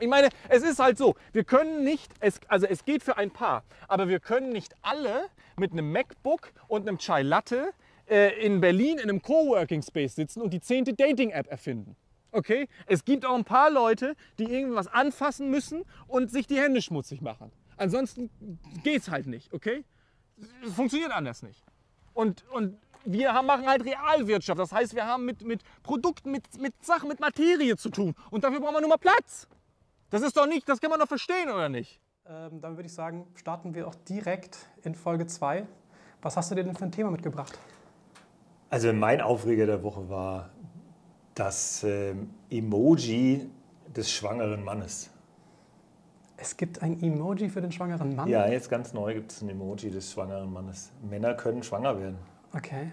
Ich meine, es ist halt so, wir können nicht, es, also es geht für ein Paar, aber wir können nicht alle mit einem MacBook und einem Chai Latte äh, in Berlin in einem Coworking Space sitzen und die zehnte Dating-App erfinden. Okay? Es gibt auch ein paar Leute, die irgendwas anfassen müssen und sich die Hände schmutzig machen. Ansonsten geht's halt nicht, okay? Es funktioniert anders nicht. Und, und wir haben, machen halt Realwirtschaft. Das heißt, wir haben mit, mit Produkten, mit, mit Sachen, mit Materie zu tun. Und dafür brauchen wir nur mal Platz. Das ist doch nicht, das kann man doch verstehen, oder nicht? Ähm, dann würde ich sagen, starten wir auch direkt in Folge 2. Was hast du dir denn für ein Thema mitgebracht? Also mein Aufreger der Woche war das ähm, Emoji des schwangeren Mannes. Es gibt ein Emoji für den schwangeren Mann? Ja, jetzt ganz neu gibt es ein Emoji des schwangeren Mannes. Männer können schwanger werden. Okay.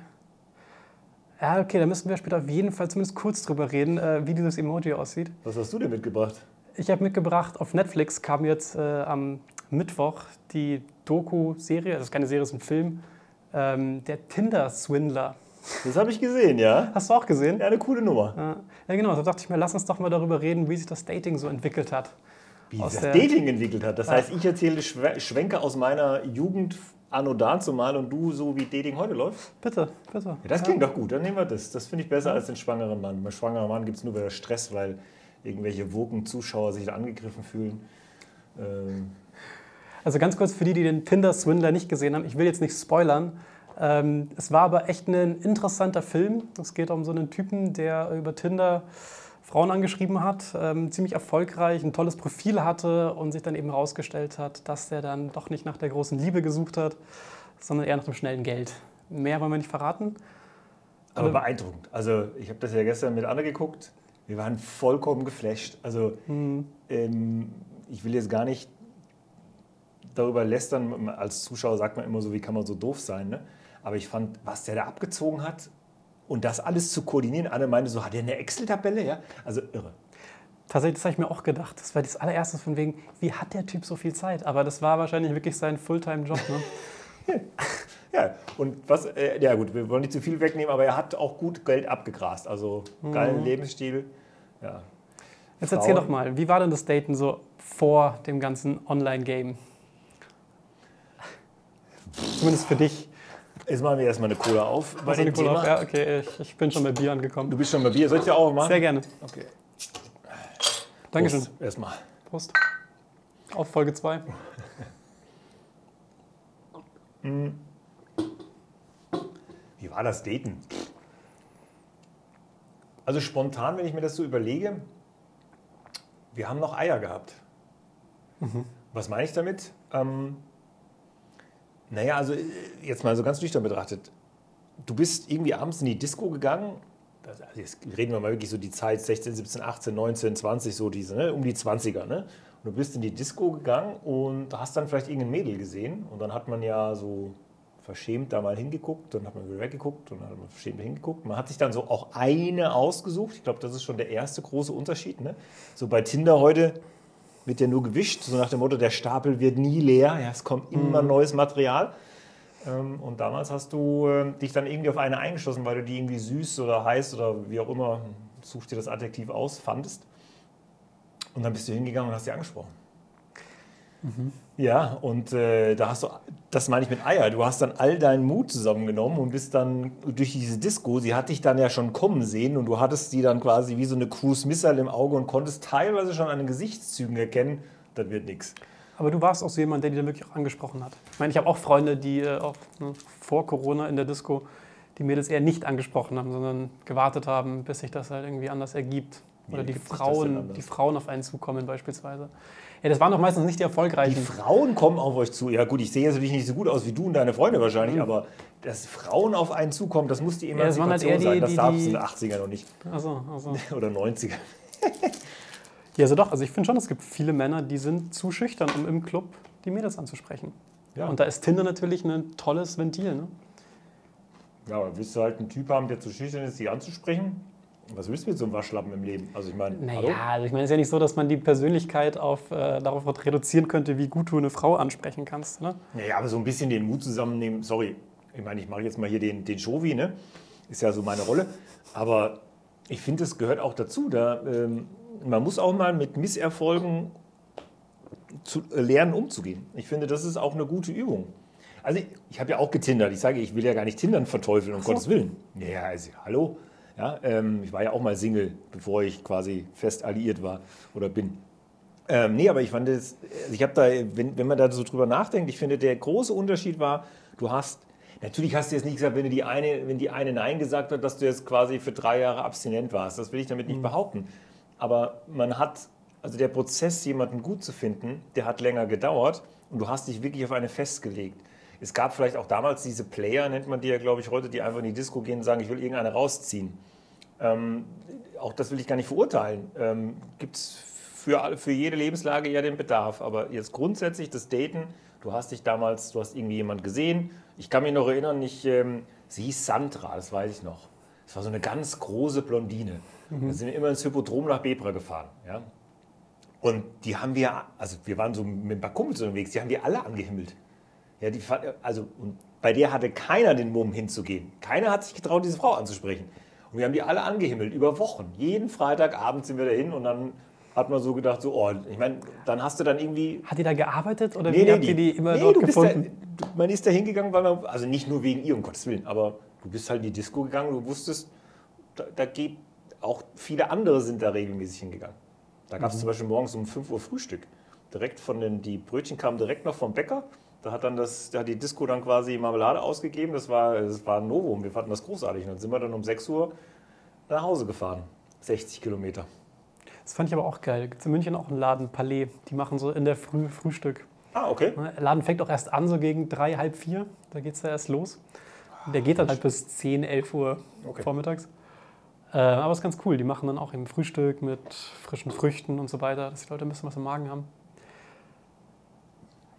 Ja, okay, da müssen wir später auf jeden Fall zumindest kurz drüber reden, äh, wie dieses Emoji aussieht. Was hast du denn mitgebracht? Ich habe mitgebracht, auf Netflix kam jetzt äh, am Mittwoch die Doku-Serie, das ist keine Serie, das ist ein Film, ähm, der Tinder-Swindler. Das habe ich gesehen, ja. Hast du auch gesehen? Ja, eine coole Nummer. Ja, ja genau. Da dachte ich mir, lass uns doch mal darüber reden, wie sich das Dating so entwickelt hat. Wie sich das Dating entwickelt hat. Das Ja. heißt, ich erzähle Schwe- Schwenke aus meiner Jugend anno dazu mal und du so, wie Dating heute läuft. Bitte, bitte. Ja, das klingt doch gut, dann nehmen wir das. Das finde ich besser als den schwangeren Mann. Bei schwangeren Mann gibt es nur wieder Stress, weil irgendwelche woken Zuschauer sich da angegriffen fühlen. Ähm, Also ganz kurz für die, die den Tinder-Swindler nicht gesehen haben, ich will jetzt nicht spoilern. Ähm, es war aber echt ein interessanter Film. Es geht um so einen Typen, der über Tinder Frauen angeschrieben hat, ähm, ziemlich erfolgreich, ein tolles Profil hatte und sich dann eben herausgestellt hat, dass der dann doch nicht nach der großen Liebe gesucht hat, sondern eher nach dem schnellen Geld. Mehr wollen wir nicht verraten. aber beeindruckend. Also ich habe das ja gestern mit Anne geguckt. Wir waren vollkommen geflasht. Also ähm, ich will jetzt gar nicht darüber lästern. Als Zuschauer sagt man immer so, wie kann man so doof sein. Ne? Aber ich fand, was der da abgezogen hat und das alles zu koordinieren. Anne meinte so, hat er eine Excel-Tabelle? Ja? Also irre. Tatsächlich, das habe ich mir auch gedacht. Das war das allererste von wegen, wie hat der Typ so viel Zeit? Aber das war wahrscheinlich wirklich sein Fulltime-Job. Ne? Ja, und was, äh, ja gut, wir wollen nicht zu viel wegnehmen, aber er hat auch gut Geld abgegrast. Also geilen Lebensstil. Ja. Jetzt erzähl Frauen. doch mal, wie war denn das Daten so vor dem ganzen Online-Game? Zumindest für dich. Jetzt machen wir erstmal eine Cola auf. Bei dem eine Cola? Thema. Ja, okay, ich, ich bin schon bei Bier angekommen. Du bist schon bei Bier. Soll ich dir auch machen? Sehr gerne. Okay. Dankeschön. Prost, Erstmal. Prost. Auf Folge 2. Wie war das Daten? Also spontan, wenn ich mir das so überlege, wir haben noch Eier gehabt. Was meine ich damit? Ähm, naja, also äh, jetzt mal so ganz nüchtern betrachtet. Du bist irgendwie abends in die Disco gegangen. Das, also jetzt reden wir mal wirklich so die Zeit 16, 17, 18, 19, 20, so diese, ne? um die 20er. Ne? Und du bist in die Disco gegangen und hast dann vielleicht irgendein Mädel gesehen. Und dann hat man ja so verschämt da mal hingeguckt, dann hat man wieder weggeguckt und dann hat man verschämt hingeguckt. Man hat sich dann so auch eine ausgesucht. Ich glaube, das ist schon der erste große Unterschied. Ne? So bei Tinder heute wird ja nur gewischt, so nach dem Motto, der Stapel wird nie leer, ja, es kommt immer neues Material. Ähm, und damals hast du äh, dich dann irgendwie auf eine eingeschossen, weil du die irgendwie süß oder heiß oder wie auch immer, such dir das Adjektiv aus, fandest. Und dann bist du hingegangen und hast sie angesprochen. Ja, und äh, da hast du, das meine ich mit Eier, du hast dann all deinen Mut zusammengenommen und bist dann durch diese Disco, sie hat dich dann ja schon kommen sehen und du hattest sie dann quasi wie so eine Cruise Missile im Auge und konntest teilweise schon an den Gesichtszügen erkennen, das wird nichts. Aber du warst auch so jemand, der die dann wirklich auch angesprochen hat. Ich meine, ich habe auch Freunde, die äh, auch ne, vor Corona in der Disco die Mädels eher nicht angesprochen haben, sondern gewartet haben, bis sich das halt irgendwie anders ergibt. Oder die das denn Frauen, die Frauen auf einen zukommen beispielsweise. Ja, das waren doch meistens nicht die Die erfolgreichen. Frauen kommen auf euch zu. Ja gut, ich sehe jetzt natürlich nicht so gut aus wie du und deine Freunde wahrscheinlich, aber dass Frauen auf einen zukommen, das muss die Mhm. das waren halt Emanzipation die- sein. Das die- darf es in die- den 80er noch nicht. Also, also. Oder 90er. Ja, also doch. Also ich finde schon, es gibt viele Männer, die sind zu schüchtern, um im Club die Mädels anzusprechen. Ja. Und da ist Tinder natürlich ein tolles Ventil. Ne? Ja, aber willst du halt einen Typ haben, der zu schüchtern ist, die anzusprechen? Was willst du mit so einem Waschlappen im Leben? Also ich meine, hallo? Naja, also ich meine, es ist ja nicht so, dass man die Persönlichkeit auf, äh, darauf reduzieren könnte, wie gut du eine Frau ansprechen kannst. Ne? Naja, aber so ein bisschen den Mut zusammennehmen. Sorry, ich meine, ich mache jetzt mal hier den, den Shovi, ne? Ist ja so meine Rolle. Aber ich finde, es gehört auch dazu. Da, ähm, man muss auch mal mit Misserfolgen zu, äh, lernen, umzugehen. Ich finde, das ist auch eine gute Übung. Also ich, ich habe ja auch getindert. Ich sage, ich will ja gar nicht Tindern verteufeln, um so. Gottes Willen. Ja, also, hallo. Ja, ähm, ich war ja auch mal Single, bevor ich quasi fest alliiert war oder bin. Ähm, nee, aber ich fand das, also ich habe da, wenn, wenn man da so drüber nachdenkt, ich finde, der große Unterschied war, du hast, natürlich hast du jetzt nicht gesagt, wenn, du die eine, wenn die eine Nein gesagt hat, dass du jetzt quasi für drei Jahre abstinent warst. Das will ich damit nicht behaupten. Aber man hat, also der Prozess, jemanden gut zu finden, der hat länger gedauert und du hast dich wirklich auf eine festgelegt. Es gab vielleicht auch damals diese Player, nennt man die ja, glaube ich, heute, die einfach in die Disco gehen und sagen, ich will irgendeine rausziehen. Ähm, auch das will ich gar nicht verurteilen. Ähm, Gibt es für, für jede Lebenslage ja den Bedarf. Aber jetzt grundsätzlich das Daten, du hast dich damals, du hast irgendwie jemand gesehen. Ich kann mich noch erinnern, ich, ähm, sie hieß Sandra, das weiß ich noch. Das war so eine ganz große Blondine. Da sind wir immer ins Hippodrom nach Bebra gefahren. Ja? Und die haben wir, also wir waren so mit ein paar Kumpels unterwegs, die haben wir alle angehimmelt. Ja, die, also, und bei der hatte keiner den Mumm hinzugehen. Keiner hat sich getraut, diese Frau anzusprechen. Und wir haben die alle angehimmelt, über Wochen. Jeden Freitagabend sind wir dahin und dann hat man so gedacht, so, oh, ich meine, dann hast du dann irgendwie. Hat die da gearbeitet oder wie habt ihr die immer nee, dort gefunden? Da, man ist da hingegangen, weil man, also nicht nur wegen ihr, um Gottes Willen, aber du bist halt in die Disco gegangen und du wusstest, da, da geht auch viele andere sind da regelmäßig hingegangen. Da Mhm. gab es zum Beispiel morgens um 5 Uhr Frühstück. Direkt von den, die Brötchen kamen direkt noch vom Bäcker. Da hat dann das, da hat die Disco dann quasi Marmelade ausgegeben. Das war, das war ein Novum. Wir fanden das großartig. Und dann sind wir dann um 6 Uhr nach Hause gefahren. 60 Kilometer. Das fand ich aber auch geil. Da gibt es in München auch einen Laden, Palais. Die machen so in der Früh Frühstück. Ah, okay. Ne, Der Laden fängt auch erst an, so gegen drei, halb vier. Da geht es ja erst los. Und der geht dann halt bis 10, 11 Uhr Okay. vormittags. Äh, aber ist ganz cool. Die machen dann auch eben Frühstück mit frischen Früchten und so weiter, dass die Leute ein bisschen was im Magen haben.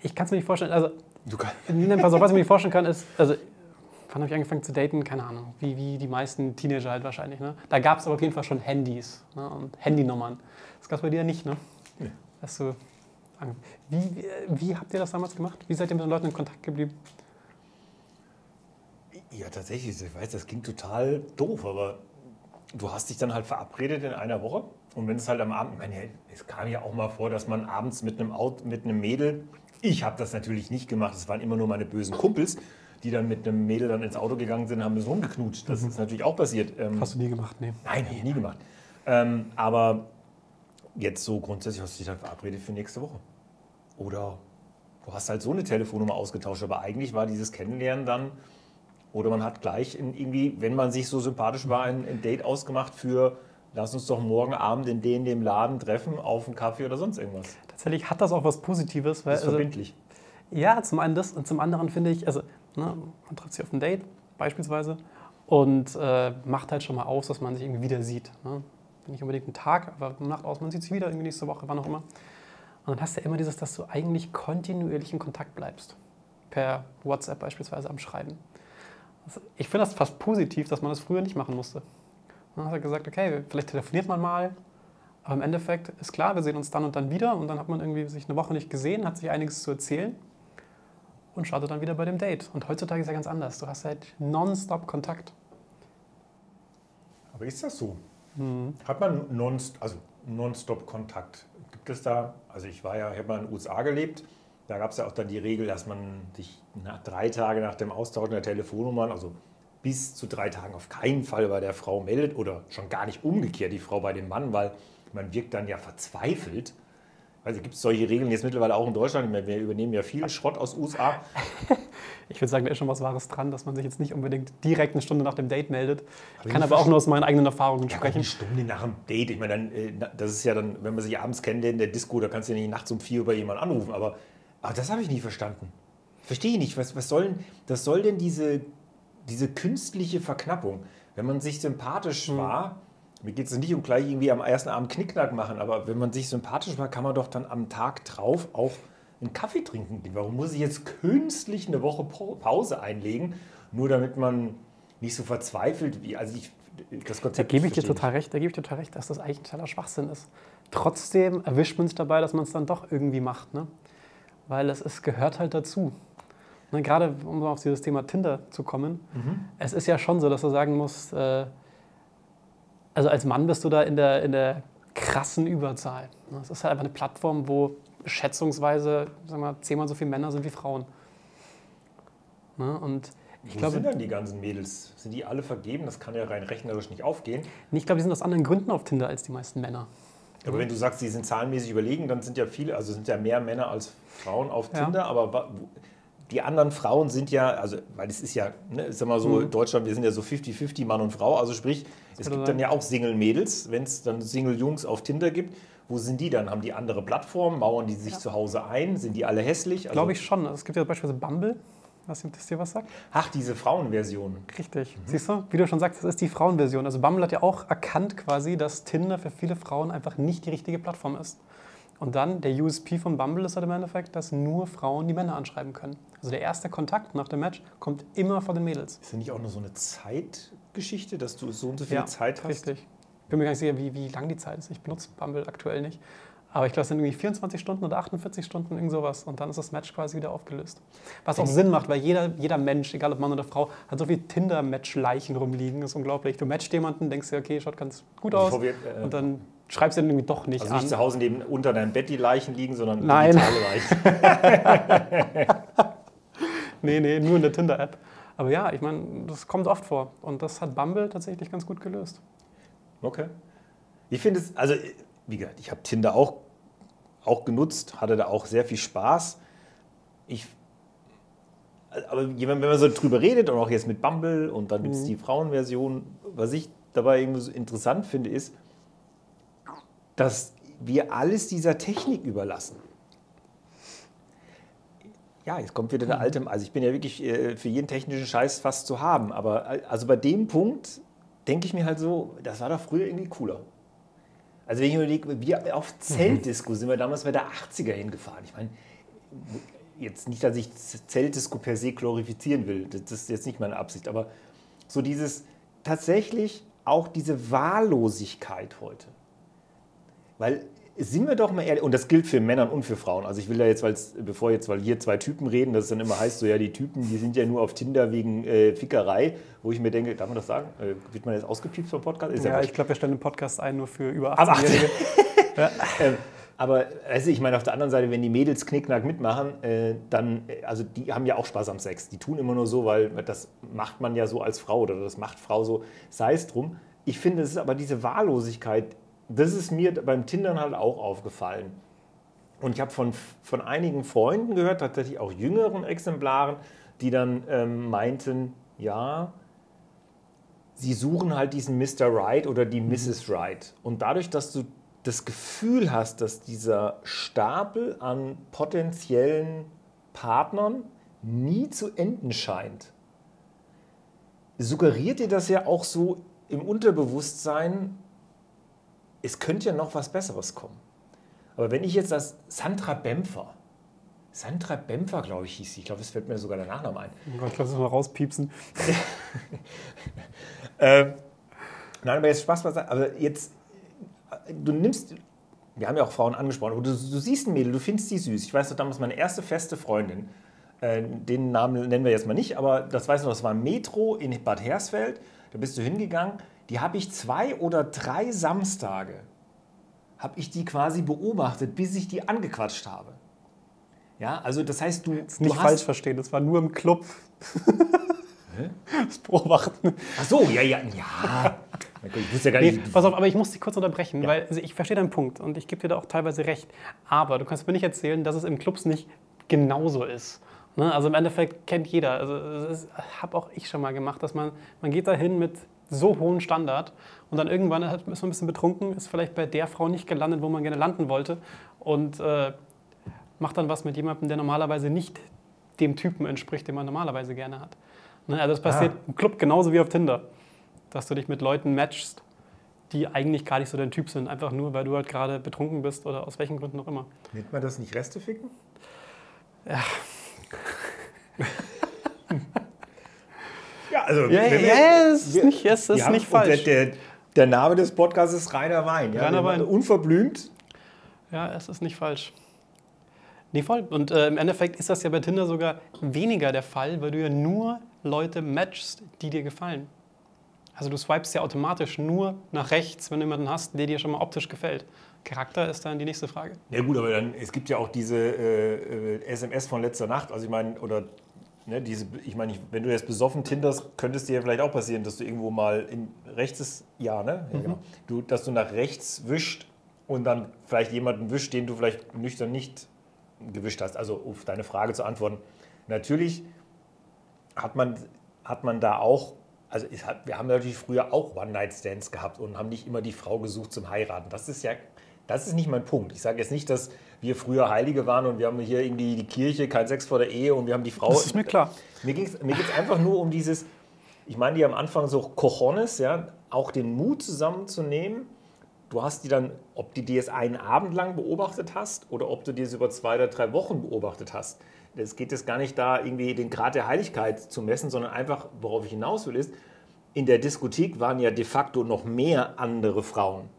Ich kann es mir nicht vorstellen. Also, Du kann, Nee, pass auf, was ich mir nicht vorstellen kann, ist, also, wann habe ich angefangen zu daten? Keine Ahnung. Wie, wie die meisten Teenager halt wahrscheinlich. Ne? Da gab es aber auf jeden Fall schon Handys ne? und Handynummern. Das gab es bei dir nicht, ne? Nee. Hast du, wie, wie, habt ihr das damals gemacht? Wie seid ihr mit den Leuten in Kontakt geblieben? Ja, tatsächlich. Ich weiß, das klingt total doof, aber du hast dich dann halt verabredet in einer Woche. Und wenn es halt am Abend, ich meine, es kam ja auch mal vor, dass man abends mit einem, Auto, mit einem Mädel, ich habe das natürlich nicht gemacht, es waren immer nur meine bösen Kumpels, die dann mit einem Mädel dann ins Auto gegangen sind haben bisschen rumgeknutscht. Das ist natürlich auch passiert. Ähm, Hast du nie gemacht? Nee. Nein, habe ich nie gemacht. Ähm, aber jetzt so grundsätzlich hast du dich dann verabredet für nächste Woche. Oder du hast halt so eine Telefonnummer ausgetauscht, aber eigentlich war dieses Kennenlernen dann, oder man hat gleich in irgendwie, wenn man sich so sympathisch war, ein, ein Date ausgemacht für, lass uns doch morgen Abend in den, dem Laden treffen, auf einen Kaffee oder sonst irgendwas. Tatsächlich hat das auch was Positives. Weil, Das ist also, verbindlich. Ja, zum einen das und zum anderen finde ich, also ne, man trifft sich auf ein Date beispielsweise und äh, macht halt schon mal aus, dass man sich irgendwie wieder sieht. Ne? Nicht unbedingt einen Tag, aber man macht aus, man sieht sich wieder irgendwie nächste Woche, wann auch immer. Und dann hast du ja immer dieses, dass du eigentlich kontinuierlich in Kontakt bleibst. Per WhatsApp beispielsweise am Schreiben. Also ich finde das fast positiv, dass man das früher nicht machen musste. Dann hat er gesagt, okay, vielleicht telefoniert man mal, aber im Endeffekt ist klar, wir sehen uns dann und dann wieder und dann hat man irgendwie sich eine Woche nicht gesehen, hat sich einiges zu erzählen und startet dann wieder bei dem Date. Und heutzutage ist ja ganz anders. Du hast halt nonstop Kontakt. Aber ist das so? Mhm. Hat man nonst, also nonstop Kontakt? Gibt es da, also ich war ja, ich habe mal in den USA gelebt, da gab es ja auch dann die Regel, dass man sich nach drei Tage nach dem Austauschen der Telefonnummern, also bis zu drei Tagen auf keinen Fall bei der Frau meldet oder schon gar nicht umgekehrt die Frau bei dem Mann, weil man wirkt dann ja verzweifelt. Also gibt es solche Regeln jetzt mittlerweile auch in Deutschland. Wir übernehmen ja viel Schrott aus USA. Ich würde sagen, da ist schon was Wahres dran, dass man sich jetzt nicht unbedingt direkt eine Stunde nach dem Date meldet. Ich ich kann aber auch nur aus meinen eigenen Erfahrungen Ja, sprechen. eine Stunde nach dem Date. Ich meine, dann, äh, das ist ja dann, wenn man sich abends kennenlernt in der Disco, da kannst du ja nicht nachts um vier über jemanden anrufen. Aber, aber das habe ich nie verstanden. Verstehe ich nicht. Was, was soll denn, das soll denn diese, diese künstliche Verknappung? Wenn man sich sympathisch war, mir geht es nicht um gleich irgendwie am ersten Abend Knickknack machen, aber wenn man sich sympathisch war, kann man doch dann am Tag drauf auch einen Kaffee trinken gehen. Warum muss ich jetzt künstlich eine Woche Pa- Pause einlegen, nur damit man nicht so verzweifelt wie, also ich, das Da Konzept gebe ich dir total recht, da gebe ich dir total recht, dass das eigentlich ein totaler Schwachsinn ist. Trotzdem erwischt man sich dabei, dass man es dann doch irgendwie macht. Ne? Weil es, es gehört halt dazu. Ne, gerade um auf dieses Thema Tinder zu kommen, es ist ja schon so, dass du sagen musst, äh, also als Mann bist du da in der, in der krassen Überzahl. Es ist halt einfach eine Plattform, wo schätzungsweise sagen wir, zehnmal so viele Männer sind wie Frauen. Ne? Und ich Wo glaube, sind dann die ganzen Mädels? Sind die alle vergeben? Das kann ja rein rechnerisch nicht aufgehen. ich glaube, die sind aus anderen Gründen auf Tinder als die meisten Männer. Aber wenn du sagst, die sind zahlenmäßig überlegen, dann sind ja viele, also sind ja mehr Männer als Frauen auf Ja. Tinder, aber die anderen Frauen sind ja, also, weil es ist ja, ne, ist immer so, Mhm. Deutschland, wir sind ja so 50-50 Mann und Frau, also sprich, es kann gibt sein. dann ja auch Single-Mädels, wenn es dann Single-Jungs auf Tinder gibt. Wo sind die dann? Haben die andere Plattformen? Mauern die sich zu Hause ein? Sind die alle hässlich? Also, Glaube ich schon. Es gibt ja beispielsweise Bumble. Was das dir was sagt? Ach, diese Frauenversion. Richtig. Siehst du, wie du schon sagst, das ist die Frauenversion. Also Bumble hat ja auch erkannt quasi, dass Tinder für viele Frauen einfach nicht die richtige Plattform ist. Und dann, der USP von Bumble ist halt im Endeffekt, dass nur Frauen die Männer anschreiben können. Also der erste Kontakt nach dem Match kommt immer von den Mädels. Ist das nicht auch nur so eine Zeitgeschichte, dass du so und so viel Zeit hast? Richtig. Ich bin mir gar nicht sicher, wie, wie lang die Zeit ist. Ich benutze Bumble aktuell nicht. Aber ich glaube, es sind irgendwie 24 Stunden oder 48 Stunden, irgend sowas. Und dann ist das Match quasi wieder aufgelöst. Was auch Sinn macht, weil jeder, jeder Mensch, egal ob Mann oder Frau, hat so viel Tinder-Match-Leichen rumliegen. Das ist unglaublich. Du matchst jemanden, denkst dir, okay, schaut ganz gut aus. Bevor wir, äh, und dann schreibst du den irgendwie doch nicht Also nicht an. zu Hause neben unter deinem Bett die Leichen liegen, sondern Nein. digitale Leichen. Nee, nee, nur in der Tinder-App. Aber ja, ich meine, das kommt oft vor. Und das hat Bumble tatsächlich ganz gut gelöst. Okay. Ich finde es, also wie gesagt, ich habe Tinder auch, auch genutzt, hatte da auch sehr viel Spaß. Ich, aber wenn man so drüber redet und auch jetzt mit Bumble und dann gibt es die Frauenversion, was ich dabei irgendwie so interessant finde, ist, dass wir alles dieser Technik überlassen. Ja, jetzt kommt wieder der alte, also ich bin ja wirklich äh, für jeden technischen Scheiß fast zu haben, aber äh, also bei dem Punkt denke ich mir halt so, das war doch früher irgendwie cooler. Also wenn ich mir überlege, wir auf Zeltdisco sind wir damals bei der 80er hingefahren. Ich meine, jetzt nicht, dass ich Zeltdisco per se glorifizieren will, das ist jetzt nicht meine Absicht, aber so dieses tatsächlich auch diese Wahllosigkeit heute. Weil sind wir doch mal ehrlich, und das gilt für Männer und für Frauen. Also ich will da jetzt, weil's, bevor jetzt, weil hier zwei Typen reden, das dann immer heißt, so ja, die Typen, die sind ja nur auf Tinder wegen äh, Fickerei, wo ich mir denke, darf man das sagen? Äh, wird man jetzt ausgepiepst vom Podcast? Ist Ja, wurscht. ich glaube, wir stellen den Podcast ein nur für über Ab 18-Jährige. Ähm, aber also ich meine, auf der anderen Seite, wenn die Mädels Knickknack mitmachen, äh, dann, äh, also die haben ja auch Spaß am Sex. Die tun immer nur so, weil das macht man ja so als Frau oder das macht Frau so, sei es drum. Ich finde, es ist aber diese Wahllosigkeit, das ist mir beim Tindern halt auch aufgefallen. Und ich habe von, von einigen Freunden gehört, tatsächlich auch jüngeren Exemplaren, die dann ähm, meinten, ja, sie suchen halt diesen Mr. Right oder die Mrs. Right. Und dadurch, dass du das Gefühl hast, dass dieser Stapel an potenziellen Partnern nie zu enden scheint, suggeriert dir das ja auch so im Unterbewusstsein, es könnte ja noch was Besseres kommen. Aber wenn ich jetzt das Sandra Bempfer, Sandra Bempfer, glaube ich, hieß sie, ich glaube, es fällt mir sogar der Nachname ein, Oh Gott, lass uns mal rauspiepsen. Ähm, nein, aber jetzt Spaß beiseite. Aber jetzt, du nimmst, wir haben ja auch Frauen angesprochen, aber du, du siehst ein Mädel, du findest die süß. Ich weiß noch damals, meine erste feste Freundin, äh, den Namen nennen wir jetzt mal nicht, aber das weiß ich noch, das war ein Metro in Bad Hersfeld. Da bist du hingegangen. Die habe ich zwei oder drei Samstage, habe ich die quasi beobachtet, bis ich die angequatscht habe. Ja, also das heißt, du, Nicht du falsch verstehen, das war nur im Club. das Beobachten. Ach so, ja, ja, ja. Ich wusste ja gar Nee, nicht. pass auf, aber ich muss dich kurz unterbrechen, weil also ich verstehe deinen Punkt und ich gebe dir da auch teilweise recht. Aber du kannst mir nicht erzählen, dass es im Clubs nicht genauso ist. Ne? Also im Endeffekt kennt jeder. Also das habe auch ich schon mal gemacht, dass man, man geht da hin mit so hohem Standard und dann irgendwann ist man ein bisschen betrunken, ist vielleicht bei der Frau nicht gelandet, wo man gerne landen wollte und äh, macht dann was mit jemandem, der normalerweise nicht dem Typen entspricht, den man normalerweise gerne hat. Ne? Also das passiert im Club genauso wie auf Tinder dass du dich mit Leuten matchst, die eigentlich gar nicht so dein Typ sind, einfach nur, weil du halt gerade betrunken bist oder aus welchen Gründen auch immer. Nennt man das nicht Resteficken? Ja. also. wenn wir- es ist nicht, es ist Ja, nicht falsch. Der, der, der Name des Podcasts ist Rainer Wein. Ja? Rainer Wein. Unverblümt. Ja, es ist nicht falsch. Nee, voll. Und äh, im Endeffekt ist das ja bei Tinder sogar weniger der Fall, weil du ja nur Leute matchst, die dir gefallen. Also du swipest ja automatisch nur nach rechts, wenn du jemanden hast, der dir schon mal optisch gefällt. Charakter ist dann die nächste Frage. Ja gut, aber dann, es gibt ja auch diese äh, äh, SMS von letzter Nacht, also ich meine, oder ne, diese, ich meine, wenn du jetzt besoffen tinderst, könnte es dir ja vielleicht auch passieren, dass du irgendwo mal in rechts ist, ja, ne? Ja, genau. du, dass du nach rechts wischt und dann vielleicht jemanden wischt, den du vielleicht nüchtern nicht gewischt hast. Also auf deine Frage zu antworten. Natürlich hat man, hat man da auch, also hat, wir haben natürlich früher auch One-Night-Stands gehabt und haben nicht immer die Frau gesucht zum Heiraten. Das ist ja, das ist nicht mein Punkt. Ich sage jetzt nicht, dass wir früher Heilige waren und wir haben hier irgendwie die Kirche, kein Sex vor der Ehe und wir haben die Frau. Das ist mir klar. Mir geht es mir geht's einfach nur um dieses, ich meine, die am Anfang so Cojones, ja, auch den Mut zusammenzunehmen. Du hast die dann, ob du die jetzt einen Abend lang beobachtet hast oder ob du die jetzt über zwei oder drei Wochen beobachtet hast. Es geht jetzt gar nicht da, irgendwie den Grad der Heiligkeit zu messen, sondern einfach, worauf ich hinaus will, ist, in der Diskothek waren ja de facto noch mehr andere Frauen.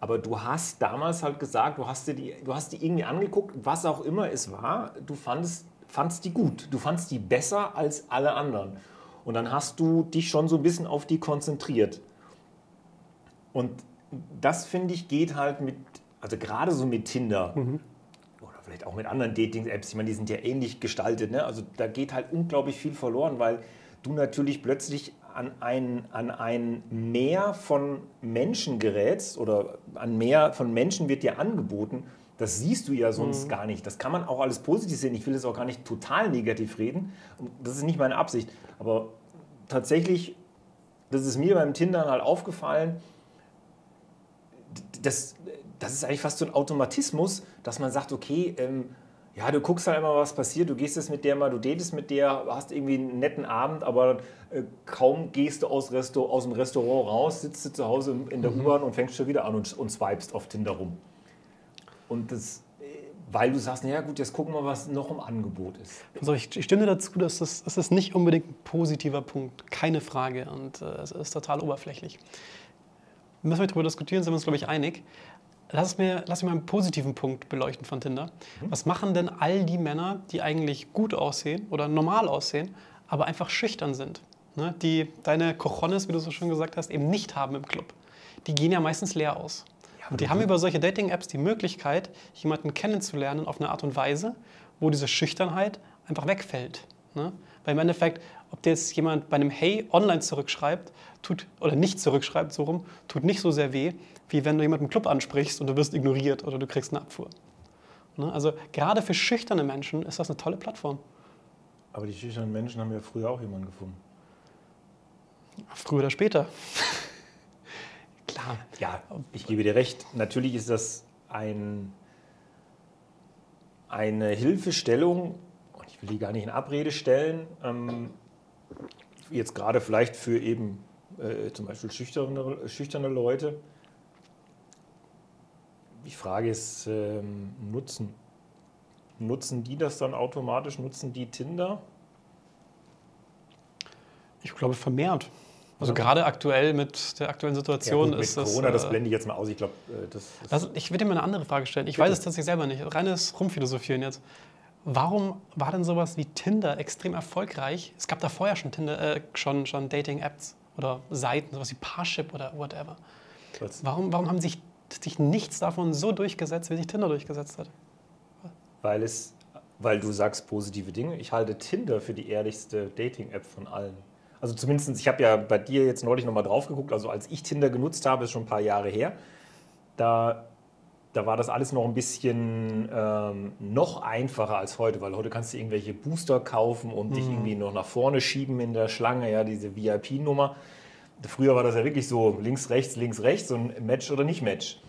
Aber du hast damals halt gesagt, du hast dir die, du hast die irgendwie angeguckt, was auch immer es war, du fandest, fandst die gut. Du fandst die besser als alle anderen. Und dann hast du dich schon so ein bisschen auf die konzentriert. Und das finde ich geht halt mit, also gerade so mit Tinder oder vielleicht auch mit anderen Dating-Apps, ich meine, die sind ja ähnlich gestaltet, ne? also da geht halt unglaublich viel verloren, weil du natürlich plötzlich an ein, an ein Meer von Menschen gerätst oder an Meer von Menschen wird dir angeboten. Das siehst du ja sonst gar nicht. Das kann man auch alles positiv sehen. Ich will es auch gar nicht total negativ reden. Das ist nicht meine Absicht. Aber tatsächlich, das ist mir beim Tindern halt aufgefallen, das, das ist eigentlich fast so ein Automatismus, dass man sagt, okay, ähm, ja, du guckst halt immer, was passiert, du gehst jetzt mit der mal, du datest mit der, hast irgendwie einen netten Abend, aber äh, kaum gehst du aus, Resto, aus dem Restaurant raus, sitzt du zu Hause in der U-Bahn und fängst schon wieder an und, und swipest auf Tinder rum. Und das, äh, weil du sagst, naja gut, jetzt gucken wir, was noch im Angebot ist. Also ich, ich stimme dazu, dass das, das ist nicht unbedingt ein positiver Punkt, keine Frage. Und äh, es ist total oberflächlich. Müssen wir darüber diskutieren, sind wir uns, glaube ich, einig. Lass mir, lass mir mal einen positiven Punkt beleuchten von Tinder. Was machen denn all die Männer, die eigentlich gut aussehen oder normal aussehen, aber einfach schüchtern sind? Ne? Die deine Cojones, wie du so schön gesagt hast, eben nicht haben im Club. Die gehen ja meistens leer aus. Und die haben über solche Dating-Apps die Möglichkeit, jemanden kennenzulernen auf eine Art und Weise, wo diese Schüchternheit einfach wegfällt. Ne? Weil im Endeffekt, ob dir jetzt jemand bei einem Hey online zurückschreibt, tut, oder nicht zurückschreibt, so rum, tut nicht so sehr weh, wie wenn du jemanden im Club ansprichst und du wirst ignoriert oder du kriegst eine Abfuhr. Ne? Also gerade für schüchterne Menschen ist das eine tolle Plattform. Aber die schüchternen Menschen haben ja früher auch jemanden gefunden. Früher oder später. Klar. Ja, ich gebe dir recht. Natürlich ist das ein, eine Hilfestellung, und ich will die gar nicht in Abrede stellen, ähm, jetzt gerade vielleicht für eben äh, zum Beispiel schüchterne, schüchterne Leute. Die Frage ist, ähm, nutzen. Nutzen die das dann automatisch? Nutzen die Tinder? Ich glaube vermehrt. Also gerade aktuell mit der aktuellen Situation gut, mit ist das. Corona, das äh, blende ich jetzt mal aus. Ich glaube, äh, das, das Also ich würde dir mal eine andere Frage stellen. Ich Bitte. weiß es tatsächlich selber nicht. Reines Rumphilosophieren jetzt. Warum war denn sowas wie Tinder extrem erfolgreich? Es gab da vorher schon, Tinder, äh, schon, schon Dating-Apps oder Seiten, sowas wie Parship oder whatever. was- Warum, warum haben sich, sich nichts davon so durchgesetzt, wie sich Tinder durchgesetzt hat? Weil, es, weil du sagst positive Dinge. Ich halte Tinder für die ehrlichste Dating-App von allen. Also zumindest, ich habe ja bei dir jetzt neulich nochmal drauf geguckt, also als ich Tinder genutzt habe, ist schon ein paar Jahre her, da, da war das alles noch ein bisschen ähm, noch einfacher als heute, weil heute kannst du irgendwelche Booster kaufen und dich irgendwie noch nach vorne schieben in der Schlange, ja, diese VIP-Nummer. Früher war das ja wirklich so links, rechts, links, rechts, so ein Match oder nicht Match.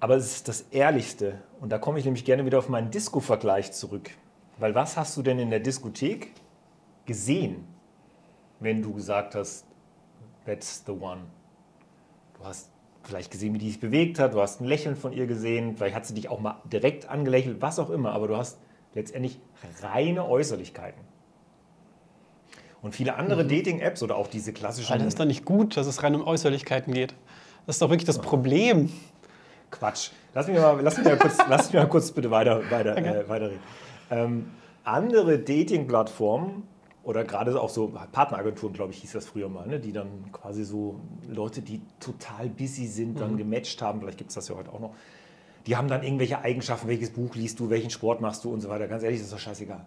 Aber es ist das Ehrlichste. Und da komme ich nämlich gerne wieder auf meinen Disco-Vergleich zurück. Weil was hast du denn in der Diskothek gesehen, wenn du gesagt hast, that's the one? Du hast vielleicht gesehen, wie die sich bewegt hat, du hast ein Lächeln von ihr gesehen, vielleicht hat sie dich auch mal direkt angelächelt, was auch immer, aber du hast letztendlich reine Äußerlichkeiten. Und viele andere Dating-Apps oder auch diese klassischen... Das ist doch nicht gut, dass es rein um Äußerlichkeiten geht. Das ist doch wirklich das Problem. Quatsch. Lass mich mal, lass mich mal, kurz, lass mich mal kurz bitte weiter, weiter, äh, weiterreden. Ähm, andere Dating-Plattformen oder gerade auch so Partneragenturen, glaube ich, hieß das früher mal, ne? die dann quasi so Leute, die total busy sind, dann gematcht haben, vielleicht gibt es das ja heute auch noch, die haben dann irgendwelche Eigenschaften, welches Buch liest du, welchen Sport machst du und so weiter. Ganz ehrlich, das ist doch scheißegal.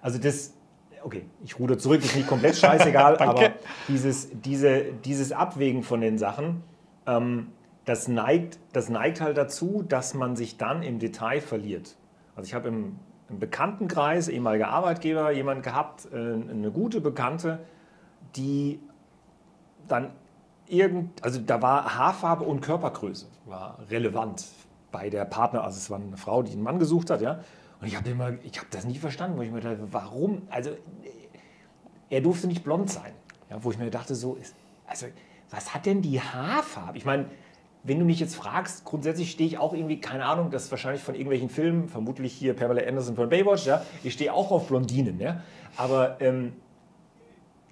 Also das, okay, ich ruder zurück, ist nicht komplett scheißegal, aber dieses, diese, dieses Abwägen von den Sachen, ähm, das, neigt, das neigt halt dazu, dass man sich dann im Detail verliert. Also ich habe im, im Bekanntenkreis, ehemaliger Arbeitgeber, jemanden gehabt, äh, eine gute Bekannte, die dann irgend, also da war Haarfarbe und Körpergröße war relevant bei der Partner, also es war eine Frau, die einen Mann gesucht hat, ja. Und ich habe immer, ich habe das nie verstanden, wo ich mir dachte, warum? Also er durfte nicht blond sein, ja, wo ich mir dachte, so ist, also was hat denn die Haarfarbe? Ich meine, wenn du mich jetzt fragst, grundsätzlich stehe ich auch irgendwie, keine Ahnung, das ist wahrscheinlich von irgendwelchen Filmen, vermutlich hier Pamela Anderson von Baywatch, ja, ich stehe auch auf Blondinen, ja, aber ähm,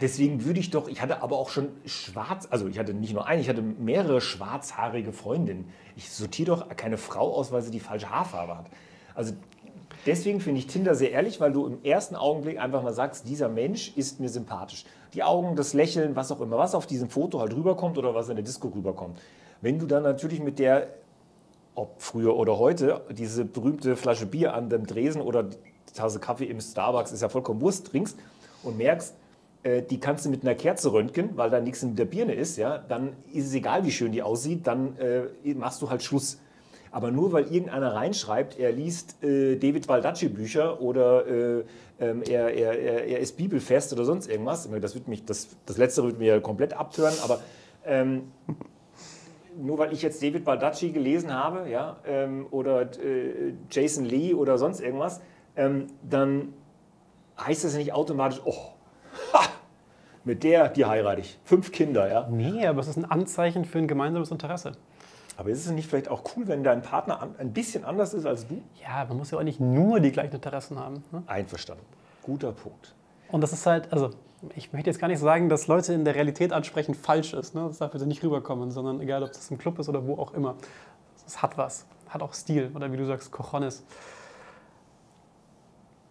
deswegen würde ich doch, ich hatte aber auch schon schwarz, also ich hatte nicht nur eine, ich hatte mehrere schwarzhaarige Freundinnen. Ich sortiere doch keine Frau aus, weil sie die falsche Haarfarbe hat. Also deswegen finde ich Tinder sehr ehrlich, weil du im ersten Augenblick einfach mal sagst, dieser Mensch ist mir sympathisch. Die Augen, das Lächeln, was auch immer, was auf diesem Foto halt rüberkommt oder was in der Disco rüberkommt. Wenn du dann natürlich mit der, ob früher oder heute, diese berühmte Flasche Bier an dem Dresen oder die Tasse Kaffee im Starbucks, ist ja vollkommen Wurst, trinkst und merkst, äh, die kannst du mit einer Kerze röntgen, weil da nichts in der Birne ist, ja, dann ist es egal, wie schön die aussieht, dann äh, machst du halt Schluss. Aber nur weil irgendeiner reinschreibt, er liest äh, David Baldacci Bücher oder äh, ähm, er, er, er, er ist bibelfest oder sonst irgendwas, das, wird mich, das, das Letztere wird mir komplett abtören, aber ähm, nur weil ich jetzt David Baldacci gelesen habe ja, ähm, oder äh, Jason Lee oder sonst irgendwas, ähm, dann heißt das ja nicht automatisch, oh, ha, mit der, die heirate ich. Fünf Kinder, ja. Nee, aber es ist ein Anzeichen für ein gemeinsames Interesse. Aber ist es nicht vielleicht auch cool, wenn dein Partner an, ein bisschen anders ist als du? Ja, man muss ja auch nicht nur die gleichen Interessen haben. Ne? Einverstanden. Guter Punkt. Und das ist halt, also ich möchte jetzt gar nicht sagen, dass Leute in der Realität ansprechen falsch ist. Ne? Das darf bitte nicht rüberkommen, sondern egal, ob das im Club ist oder wo auch immer. Es hat was, hat auch Stil oder wie du sagst, Cojones.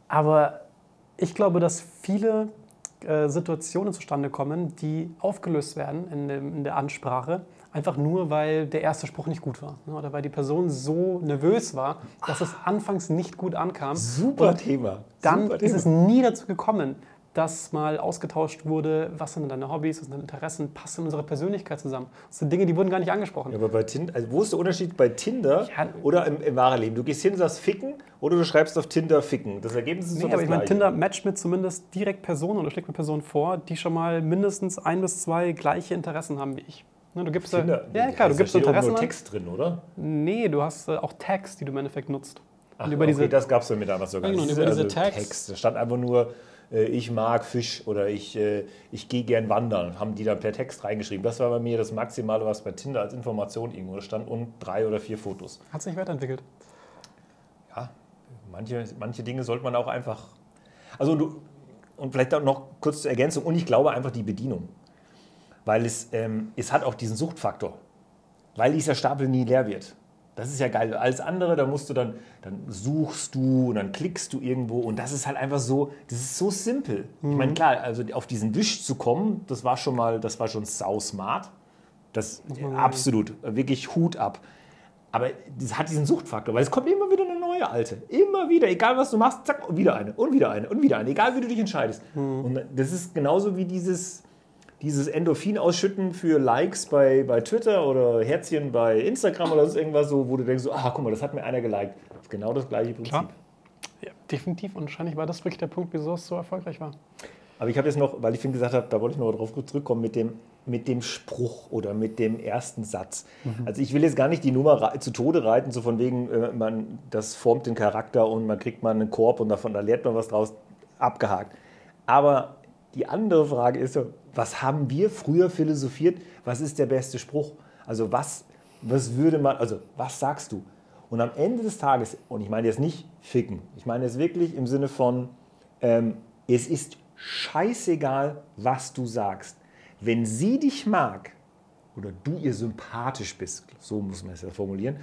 Aber ich glaube, dass viele äh, Situationen zustande kommen, die aufgelöst werden in, dem, in, der Ansprache, einfach nur, weil der erste Spruch nicht gut war. Ne? Oder weil die Person so nervös war, dass es anfangs nicht gut ankam. Super Und Thema. Dann Super ist Thema. es nie dazu gekommen, dass mal ausgetauscht wurde, was sind deine Hobbys, was sind deine Interessen, passt in unsere Persönlichkeit zusammen. Das sind Dinge, die wurden gar nicht angesprochen. Ja, aber bei Tinder, also wo ist der Unterschied bei Tinder Ja. oder im, im wahren Leben? Du gehst hin und sagst ficken oder du schreibst auf Tinder ficken. Das Ergebnis ist Nee, doch aber ich meine. Tinder matcht mit zumindest direkt Personen oder schlägt mir Personen vor, die schon mal mindestens ein bis zwei gleiche Interessen haben wie ich. Ne, du gibst da- Tinder, ja, klar, du da gibst steht auch Interessen nur an. Text drin, oder? Nee, du hast äh, auch Tags, die du im Endeffekt nutzt. Ach, Und über okay, diese, das gab es ja mit damals sogar. Genau, und Das über diese Tags- Text. Da stand einfach nur, äh, ich mag Fisch oder ich, äh, ich gehe gern wandern. Haben die da per Text reingeschrieben. Das war bei mir das Maximale, was bei Tinder als Information irgendwo stand und drei oder vier Fotos. hat sich weiterentwickelt. Ja, manche, manche Dinge sollte man auch einfach. Also du, und vielleicht auch noch kurz zur Ergänzung. Und ich glaube einfach die Bedienung. Weil es, ähm, es hat auch diesen Suchtfaktor. Weil dieser Stapel nie leer wird. Das ist ja geil. Alles andere, da musst du dann, dann suchst du und dann klickst du irgendwo und das ist halt einfach so, das ist so simpel. Ich meine, klar, also auf diesen Wisch zu kommen, das war schon mal, das war schon sau smart. Das absolut, wirklich Hut ab. Aber das hat diesen Suchtfaktor, weil es kommt immer wieder eine neue alte. Immer wieder, egal was du machst, zack, und wieder eine, und wieder eine, und wieder eine, egal wie du dich entscheidest. Und das ist genauso wie dieses, dieses Endorphin ausschütten für Likes bei, bei Twitter oder Herzchen bei Instagram oder sonst irgendwas, so, wo du denkst, so, ah, guck mal, das hat mir einer geliked. Genau das gleiche Prinzip. Klar. Ja, definitiv. Und wahrscheinlich war das wirklich der Punkt, wieso es so erfolgreich war. Aber ich habe jetzt noch, weil ich vorhin gesagt habe, da wollte ich noch drauf zurückkommen mit dem, mit dem Spruch oder mit dem ersten Satz. Also ich will jetzt gar nicht die Nummer zu Tode reiten, so von wegen, äh, man, das formt den Charakter und man kriegt mal einen Korb und davon da lernt man was draus, abgehakt. Aber die andere Frage ist, so, was haben wir früher philosophiert? Was ist der beste Spruch? Also was, was würde man, also was sagst du? Und am Ende des Tages, und ich meine jetzt nicht ficken, ich meine jetzt wirklich im Sinne von, ähm, es ist scheißegal, was du sagst. Wenn sie dich mag oder du ihr sympathisch bist, so muss man es ja formulieren,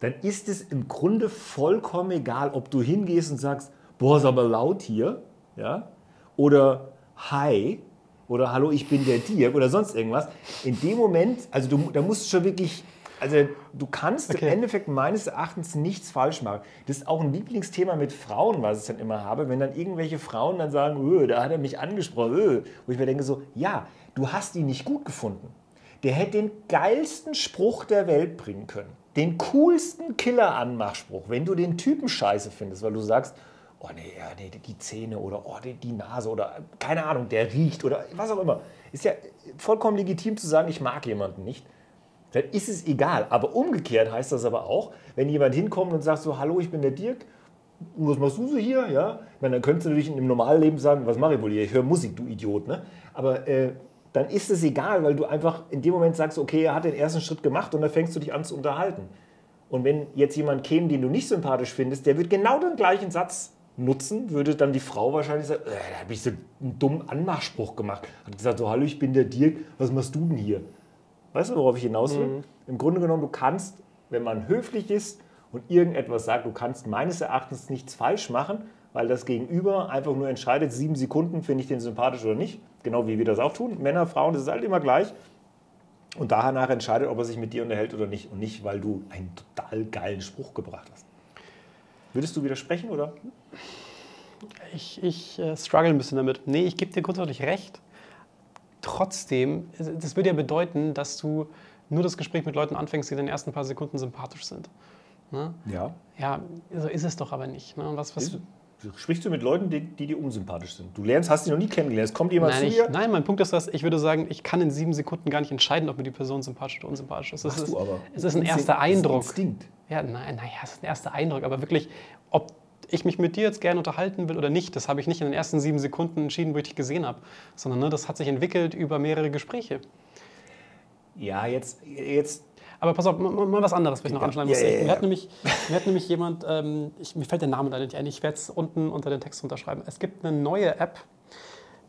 dann ist es im Grunde vollkommen egal, ob du hingehst und sagst, boah, ist aber laut hier, ja, oder Hi oder Hallo, ich bin der Dirk oder sonst irgendwas. In dem Moment, also du, da musst du schon wirklich, also du kannst Okay. im Endeffekt meines Erachtens nichts falsch machen. Das ist auch ein Lieblingsthema mit Frauen, was ich dann immer habe, wenn dann irgendwelche Frauen dann sagen, öh, da hat er mich angesprochen, öh. wo ich mir denke so, ja, du hast ihn nicht gut gefunden. Der hätte den geilsten Spruch der Welt bringen können. Den coolsten Killer-Anmachspruch, wenn du den Typen scheiße findest, weil du sagst, oh nee, ja, nee, die Zähne oder oh, die, die Nase oder keine Ahnung, der riecht oder was auch immer. Ist ja vollkommen legitim zu sagen, ich mag jemanden nicht. Dann ist es egal. Aber umgekehrt heißt das aber auch, wenn jemand hinkommt und sagt so, hallo, ich bin der Dirk, was machst du so hier? Ja? Meine, dann könntest du natürlich im normalen Leben sagen, was mache ich wohl hier? Ich höre Musik, du Idiot. Ne? Aber äh, dann ist es egal, weil du einfach in dem Moment sagst, okay, er hat den ersten Schritt gemacht und dann fängst du dich an zu unterhalten. Und wenn jetzt jemand käme, den du nicht sympathisch findest, der wird genau den gleichen Satz nutzen, würde dann die Frau wahrscheinlich sagen, äh, da habe ich so einen dummen Anmachspruch gemacht. Hat gesagt, so, hallo, ich bin der Dirk, was machst du denn hier? Weißt du, worauf ich hinaus will? Im Grunde genommen, du kannst, wenn man höflich ist und irgendetwas sagt, du kannst meines Erachtens nichts falsch machen, weil das Gegenüber einfach nur entscheidet, sieben Sekunden finde ich den sympathisch oder nicht. Genau wie wir das auch tun. Männer, Frauen, das ist halt immer gleich. Und danach entscheidet, ob er sich mit dir unterhält oder nicht. Und nicht, weil du einen total geilen Spruch gebracht hast. Würdest du widersprechen oder? Ich, ich äh, struggle ein bisschen damit. Nee, ich gebe dir grundsätzlich recht. Trotzdem, das würde ja bedeuten, dass du nur das Gespräch mit Leuten anfängst, die in den ersten paar Sekunden sympathisch sind. Ne? Ja. Ja, so ist es doch aber nicht. Ne? Was, was, Sprichst du mit Leuten, die, die dir unsympathisch sind? Du lernst, hast die noch nie kennengelernt. Es kommt jemand nein, zu ich, dir. nein, mein Punkt ist, dass ich würde sagen, ich kann in sieben Sekunden gar nicht entscheiden, ob mir die Person sympathisch oder unsympathisch ist. Es ist, du aber. es ist ein Instinkt- erster das ist Eindruck. Instinkt. Ja, nein, naja, es ist ein erster Eindruck, aber wirklich, ob ich mich mit dir jetzt gerne unterhalten will oder nicht, das habe ich nicht in den ersten sieben Sekunden entschieden, wo ich dich gesehen habe, sondern ne, das hat sich entwickelt über mehrere Gespräche. Ja, jetzt, jetzt Aber pass auf, mal, mal was anderes, was ich noch Ja, anschneiden ja, muss. ja, ja. Mir, hat nämlich, mir hat nämlich jemand, ähm, ich, mir fällt der Name leider nicht ein, ich werde es unten unter den Text unterschreiben. Es gibt eine neue App,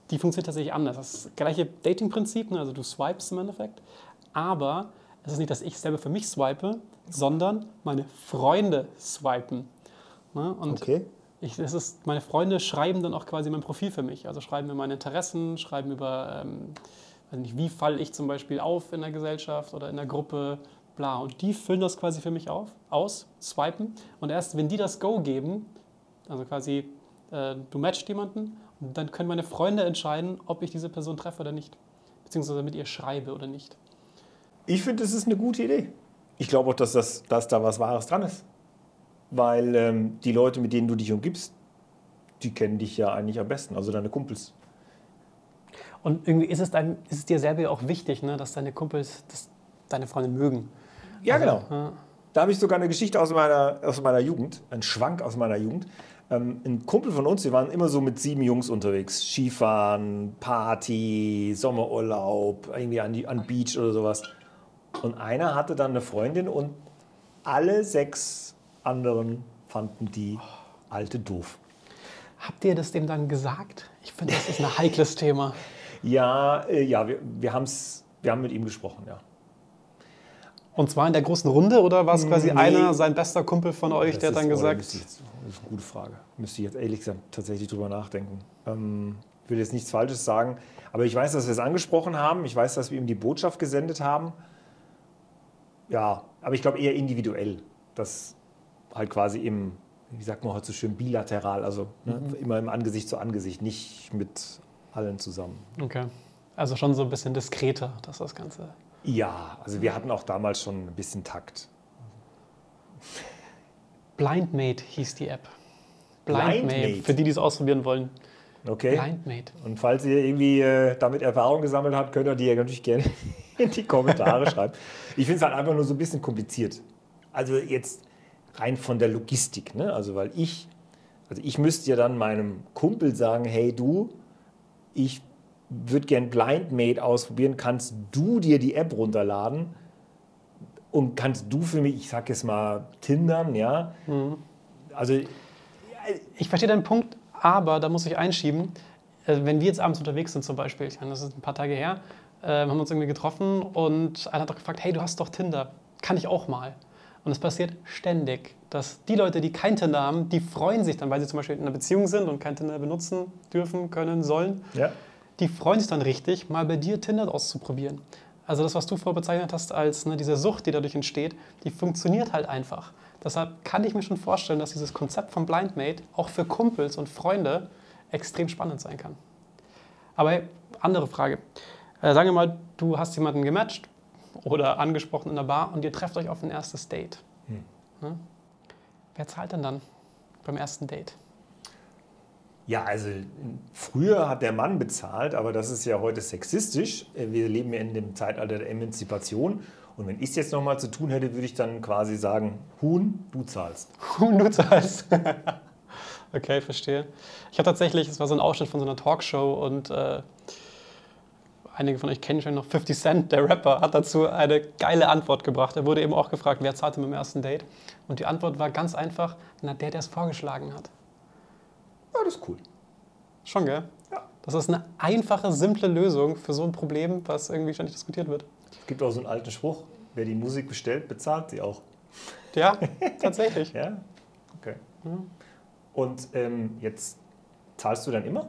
die funktioniert tatsächlich anders. Das das gleiche Dating-Prinzip, ne? also du swipest im Endeffekt, aber es ist nicht, dass ich selber für mich swipe, sondern meine Freunde swipen. Ne? Und Okay. ich, das ist, meine Freunde schreiben dann auch quasi mein Profil für mich. Also schreiben mir meine Interessen, schreiben über, ähm, weiß nicht, wie falle ich zum Beispiel auf in der Gesellschaft oder in der Gruppe, bla. Und die füllen das quasi für mich auf, aus, swipen. Und erst wenn die das Go geben, also quasi äh, du matchst jemanden, dann können meine Freunde entscheiden, ob ich diese Person treffe oder nicht. Beziehungsweise mit ihr schreibe oder nicht. Ich finde, das ist eine gute Idee. Ich glaube auch, dass, das, dass da was Wahres dran ist. Weil ähm, die Leute, mit denen du dich umgibst, die kennen dich ja eigentlich am besten, also deine Kumpels. Und irgendwie ist es, dein, ist es dir selber ja auch wichtig, ne, dass deine Kumpels das, deine Freunde mögen. Ja, Also, genau. ja. Da habe ich sogar eine Geschichte aus meiner, aus meiner Jugend, ein Schwank aus meiner Jugend. Ähm, ein Kumpel von uns, wir waren immer so mit sieben Jungs unterwegs. Skifahren, Party, Sommerurlaub, irgendwie an, die, an Beach oder sowas. Und einer hatte dann eine Freundin und alle sechs anderen fanden die alte doof. Habt ihr das dem dann gesagt? Ich finde, das ist ein heikles Thema. Ja, äh, ja wir, wir, haben's, wir haben mit ihm gesprochen, ja. Und zwar in der großen Runde oder war es quasi Nee. einer, sein bester Kumpel von euch, Das der hat ist- dann oh, da gesagt, das ist eine gute Frage. Müsste ich jetzt ehrlich gesagt tatsächlich drüber nachdenken. Ähm, ich will jetzt nichts Falsches sagen, aber ich weiß, dass wir es angesprochen haben. Ich weiß, dass wir ihm die Botschaft gesendet haben. Ja, aber ich glaube eher individuell. Das halt quasi im, wie sagt man heute so schön, bilateral, also ne, immer im Angesicht zu Angesicht, nicht mit allen zusammen. okay. Also schon so ein bisschen diskreter, dass das Ganze. Ja, also wir hatten auch damals schon ein bisschen Takt. Blindmate hieß die App. Blindmate? Blindmate, für die, die es ausprobieren wollen. Okay? Blindmate. Und falls ihr irgendwie äh, damit Erfahrung gesammelt habt, könnt ihr die ja natürlich gerne in die Kommentare schreiben. Ich finde es halt einfach nur so ein bisschen kompliziert. Also jetzt rein von der Logistik. Ne? Also weil ich, also ich müsste ja dann meinem Kumpel sagen, hey du, ich würde gern Blindmate ausprobieren, kannst du dir die App runterladen und kannst du für mich, ich sag jetzt mal, Tindern, ja? Also Ich verstehe deinen Punkt, aber da muss ich einschieben, äh, wenn wir jetzt abends unterwegs sind zum Beispiel, ich meine, das ist ein paar Tage her, äh, haben uns irgendwie getroffen und einer hat doch gefragt, hey, du hast doch Tinder, kann ich auch mal? Und es passiert ständig, dass die Leute, die kein Tinder haben, die freuen sich dann, weil sie zum Beispiel in einer Beziehung sind und kein Tinder benutzen dürfen, können, sollen. Ja. Die freuen sich dann richtig, mal bei dir Tinder auszuprobieren. Also das, was du vorher bezeichnet hast als ne, diese Sucht, die dadurch entsteht, die funktioniert halt einfach. Deshalb kann ich mir schon vorstellen, dass dieses Konzept von Blind Mate auch für Kumpels und Freunde extrem spannend sein kann. Aber hey, andere Frage. Äh, sagen wir mal, du hast jemanden gematcht oder angesprochen in der Bar und ihr trefft euch auf ein erstes Date. Hm. Ne? Wer zahlt denn dann beim ersten Date? Ja, also früher hat der Mann bezahlt, aber das ist ja heute sexistisch. Äh, Wir leben ja in dem Zeitalter der Emanzipation. Und wenn ich es jetzt nochmal zu tun hätte, würde ich dann quasi sagen, Huhn, du zahlst. du zahlst. okay, verstehe. Ich habe tatsächlich, es war so ein Ausschnitt von so einer Talkshow und äh, einige von euch kennen schon noch 50 Cent, der Rapper, hat dazu eine geile Antwort gebracht. Er wurde eben auch gefragt, wer zahlte beim ersten Date? Und die Antwort war ganz einfach, na der, der es vorgeschlagen hat. Ja, das ist cool. Schon, gell? Ja. Das ist eine einfache, simple Lösung für so ein Problem, was irgendwie ständig diskutiert wird. Es gibt auch so einen alten Spruch, wer die Musik bestellt, bezahlt sie auch. Ja, tatsächlich. Ja, okay. Und ähm, jetzt zahlst du dann immer?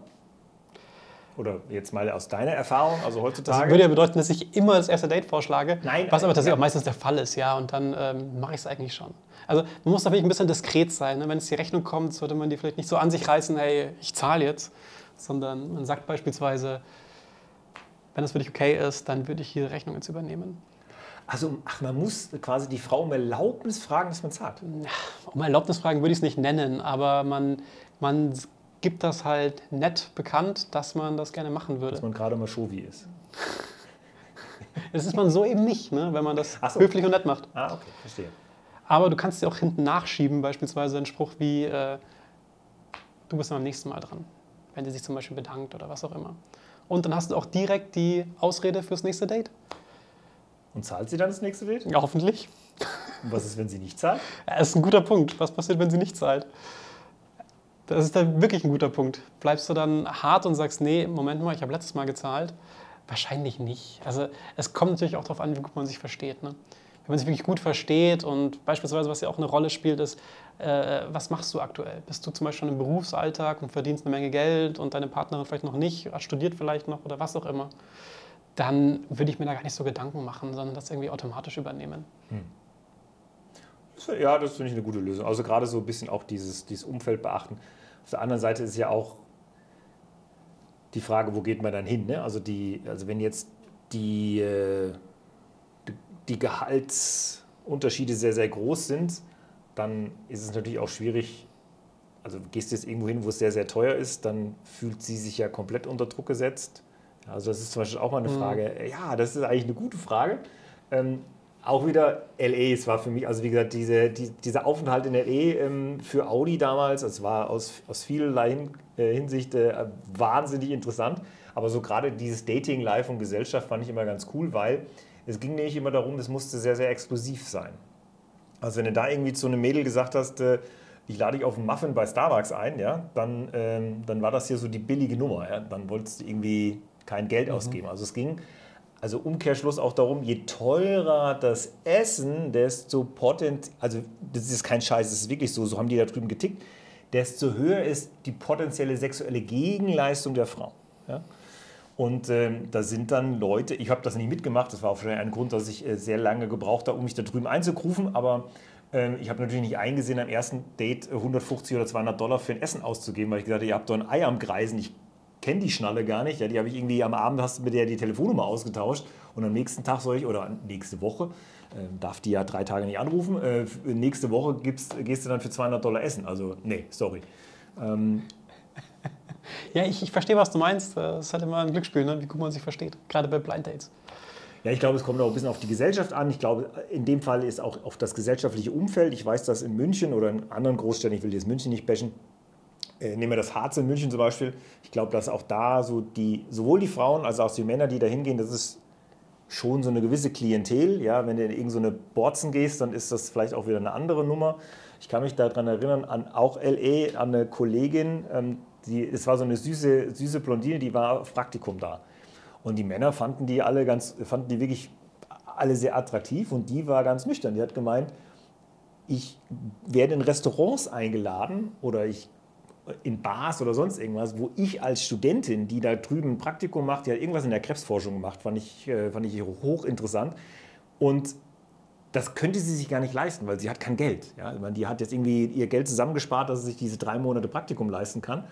Oder jetzt mal aus deiner Erfahrung, also Das heutzutage? würde ja bedeuten, dass ich immer das erste Date vorschlage, Nein, was aber tatsächlich ja. auch meistens der Fall ist, ja, und dann ähm, mache ich es eigentlich schon. Also man muss da wirklich ein bisschen diskret sein. Ne? Wenn es die Rechnung kommt, sollte man die vielleicht nicht so an sich reißen, hey, ich zahle jetzt, sondern man sagt beispielsweise, wenn es für dich okay ist, dann würde ich die Rechnung jetzt übernehmen. also, ach, man muss quasi die Frau um Erlaubnis fragen, dass man zahlt. Um Erlaubnisfragen würde ich es nicht nennen, aber man, man gibt das halt nett bekannt, dass man das gerne machen würde. Dass man gerade mal Shovi ist. Das ist man so eben nicht, ne? wenn man das so. höflich und nett macht. Ah, okay, verstehe. Aber du kannst dir auch hinten nachschieben, beispielsweise einen Spruch wie, äh, du bist dann beim nächsten Mal dran, wenn sie sich zum Beispiel bedankt oder was auch immer. Und dann hast du auch direkt die Ausrede fürs nächste Date. Und zahlt sie dann das nächste Date? Ja, hoffentlich. Und was ist, wenn sie nicht zahlt? Das ist ein guter Punkt. Was passiert, wenn sie nicht zahlt? Das ist dann wirklich ein guter Punkt. Bleibst du dann hart und sagst, nee, Moment mal, ich habe letztes Mal gezahlt? Wahrscheinlich nicht. Also es kommt natürlich auch darauf an, wie gut man sich versteht. Ne? Wenn man sich wirklich gut versteht und beispielsweise, was ja auch eine Rolle spielt, ist, äh, was machst du aktuell? Bist du zum Beispiel schon im Berufsalltag und verdienst eine Menge Geld und deine Partnerin vielleicht noch nicht, studiert vielleicht noch oder was auch immer? Dann würde ich mir da gar nicht so Gedanken machen, sondern das irgendwie automatisch übernehmen. Ja, das finde ich eine gute Lösung. Also gerade so ein bisschen auch dieses, dieses Umfeld beachten. Auf der anderen Seite ist ja auch die Frage, wo geht man dann hin? Ne? Also, die, also wenn jetzt die, äh, die- Gehaltsunterschiede sehr, sehr groß sind, dann ist es natürlich auch schwierig. Also gehst du jetzt irgendwo hin, wo es sehr, sehr teuer ist, dann fühlt sie sich ja komplett unter Druck gesetzt. Also das ist zum Beispiel auch mal eine Frage. Ja, das ist eigentlich eine gute Frage. Ähm, auch wieder LA, es war für mich, also wie gesagt, diese, die, dieser Aufenthalt in LA ähm, für Audi damals, es war aus, aus vielerlei äh, Hinsicht äh, wahnsinnig interessant. Aber so gerade dieses Dating, Life und Gesellschaft fand ich immer ganz cool, weil es ging nämlich immer darum, das musste sehr, sehr exklusiv sein. Also wenn du da irgendwie zu einem Mädel gesagt hast, äh, ich lade dich auf einen Muffin bei Starbucks ein, ja, dann, ähm, dann war das hier so die billige Nummer. Ja? Dann wolltest du irgendwie kein Geld ausgeben. Also es ging, also Umkehrschluss auch darum, je teurer das Essen, desto potent, also das ist kein Scheiß, das ist wirklich so, so haben die da drüben getickt, desto höher ist die potenzielle sexuelle Gegenleistung der Frau. Ja? Und ähm, da sind dann Leute, ich habe das nicht mitgemacht, das war auch schon ein Grund, dass ich äh, sehr lange gebraucht habe, um mich da drüben einzugrufen, aber ähm, ich habe natürlich nicht eingesehen, am ersten Date äh, 150 oder 200 Dollar für ein Essen auszugeben, weil ich gesagt habe, ihr habt doch ein Ei am Greisen, ich kenne die Schnalle gar nicht, ja, die habe ich irgendwie am Abend, hast du mit der die Telefonnummer ausgetauscht und am nächsten Tag soll ich, oder nächste Woche, ähm, darf die ja drei Tage nicht anrufen, äh, nächste Woche gibst, gehst du dann für 200 Dollar essen, also nee, sorry. Ähm, Ja, ich, ich verstehe, was du meinst. Das ist halt immer ein Glücksspiel, ne? wie gut man sich versteht. Gerade bei Blind Dates. Ja, ich glaube, es kommt auch ein bisschen auf die Gesellschaft an. Ich glaube, in dem Fall ist auch auf das gesellschaftliche Umfeld. Ich weiß, dass in München oder in anderen Großstädten, ich will jetzt München nicht bashen, äh, nehmen wir das Harz in München zum Beispiel. Ich glaube, dass auch da so die, sowohl die Frauen als auch die Männer, die da hingehen, das ist schon so eine gewisse Klientel. Ja, wenn du in irgendeine so Borzen gehst, dann ist das vielleicht auch wieder eine andere Nummer. Ich kann mich daran erinnern, an auch LA, an eine Kollegin, ähm, die, es war so eine süße, süße Blondine, die war auf Praktikum da. Und die Männer fanden die alle ganz, fanden die wirklich alle sehr attraktiv und die war ganz nüchtern. Die hat gemeint, ich werde in Restaurants eingeladen oder ich in Bars oder sonst irgendwas, wo ich als Studentin, die da drüben ein Praktikum macht, die hat irgendwas in der Krebsforschung gemacht, fand ich, äh, fand ich hochinteressant. Und das könnte sie sich gar nicht leisten, weil sie hat kein Geld. Ja? Ich meine, die hat jetzt irgendwie ihr Geld zusammengespart, dass sie sich diese drei Monate Praktikum leisten kann.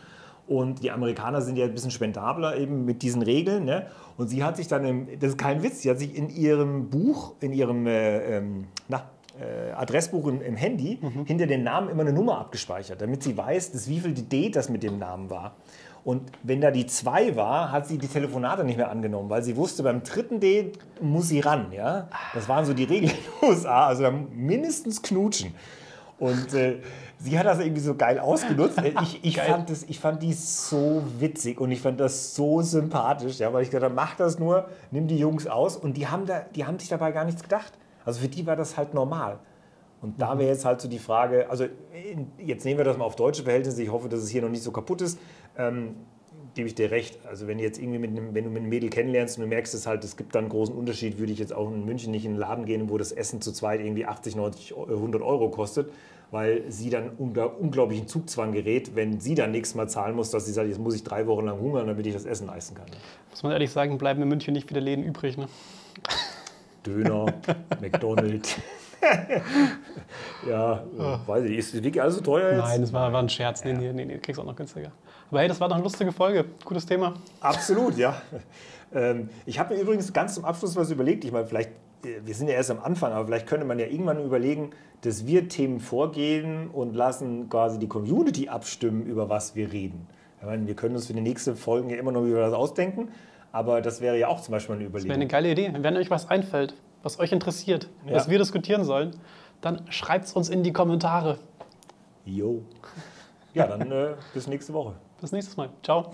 Und die Amerikaner sind ja ein bisschen spendabler eben mit diesen Regeln. Ne? Und sie hat sich dann, im, das ist kein Witz, sie hat sich in ihrem Buch, in ihrem äh, ähm, na, äh, Adressbuch im, im Handy mhm. hinter den Namen immer eine Nummer abgespeichert, damit sie weiß, dass wie viel die Date das mit dem Namen war. Und wenn da die 2 war, hat sie die Telefonate nicht mehr angenommen, weil sie wusste, beim dritten Date muss sie ran. Ja? Das waren so die Regeln in den USA. Also mindestens knutschen. Und äh, sie hat das irgendwie so geil ausgenutzt. Ich, ich, fand das, ich fand die so witzig und ich fand das so sympathisch, ja, weil ich dachte, mach das nur, nimm die Jungs aus. Und die haben, da, die haben sich dabei gar nichts gedacht. Also für die war das halt normal. Und da wäre jetzt halt so die Frage, also jetzt nehmen wir das mal auf deutsche Verhältnisse, ich hoffe, dass es hier noch nicht so kaputt ist, ähm, gebe ich dir recht. Also wenn, jetzt irgendwie mit einem, wenn du mit einem Mädel kennenlernst und du merkst es halt, es gibt da einen großen Unterschied, würde ich jetzt auch in München nicht in einen Laden gehen, wo das Essen zu zweit irgendwie 80, 90, 100 Euro kostet, weil sie dann unter unglaublichen Zugzwang gerät, wenn sie dann nächstes Mal zahlen muss, dass sie sagt, jetzt muss ich drei Wochen lang hungern, damit ich das Essen leisten kann. Muss man ehrlich sagen, bleiben in München nicht viele Läden übrig. Ne? Döner, McDonald's. ja, oh. weiß ich, ist wirklich alles so teuer jetzt? Nein, das war, war ein Scherz. Nee, nee, nee, nee, kriegst auch noch günstiger. Aber hey, das war doch eine lustige Folge. Gutes Thema. Absolut, ja. Ähm, ich habe mir übrigens ganz zum Abschluss was überlegt. Ich meine, vielleicht, äh, wir sind ja erst am Anfang, aber vielleicht könnte man ja irgendwann überlegen, dass wir Themen vorgehen und lassen quasi die Community abstimmen, über was wir reden. Ich meine, wir können uns für die nächsten Folgen ja immer noch über das ausdenken. Aber das wäre ja auch zum Beispiel eine Überlegung. Das wäre eine geile Idee. Wenn euch was einfällt, was euch interessiert, ja. was wir diskutieren sollen, dann schreibt es uns in die Kommentare. Jo. Ja, dann äh, bis nächste Woche. Bis nächstes Mal. Ciao.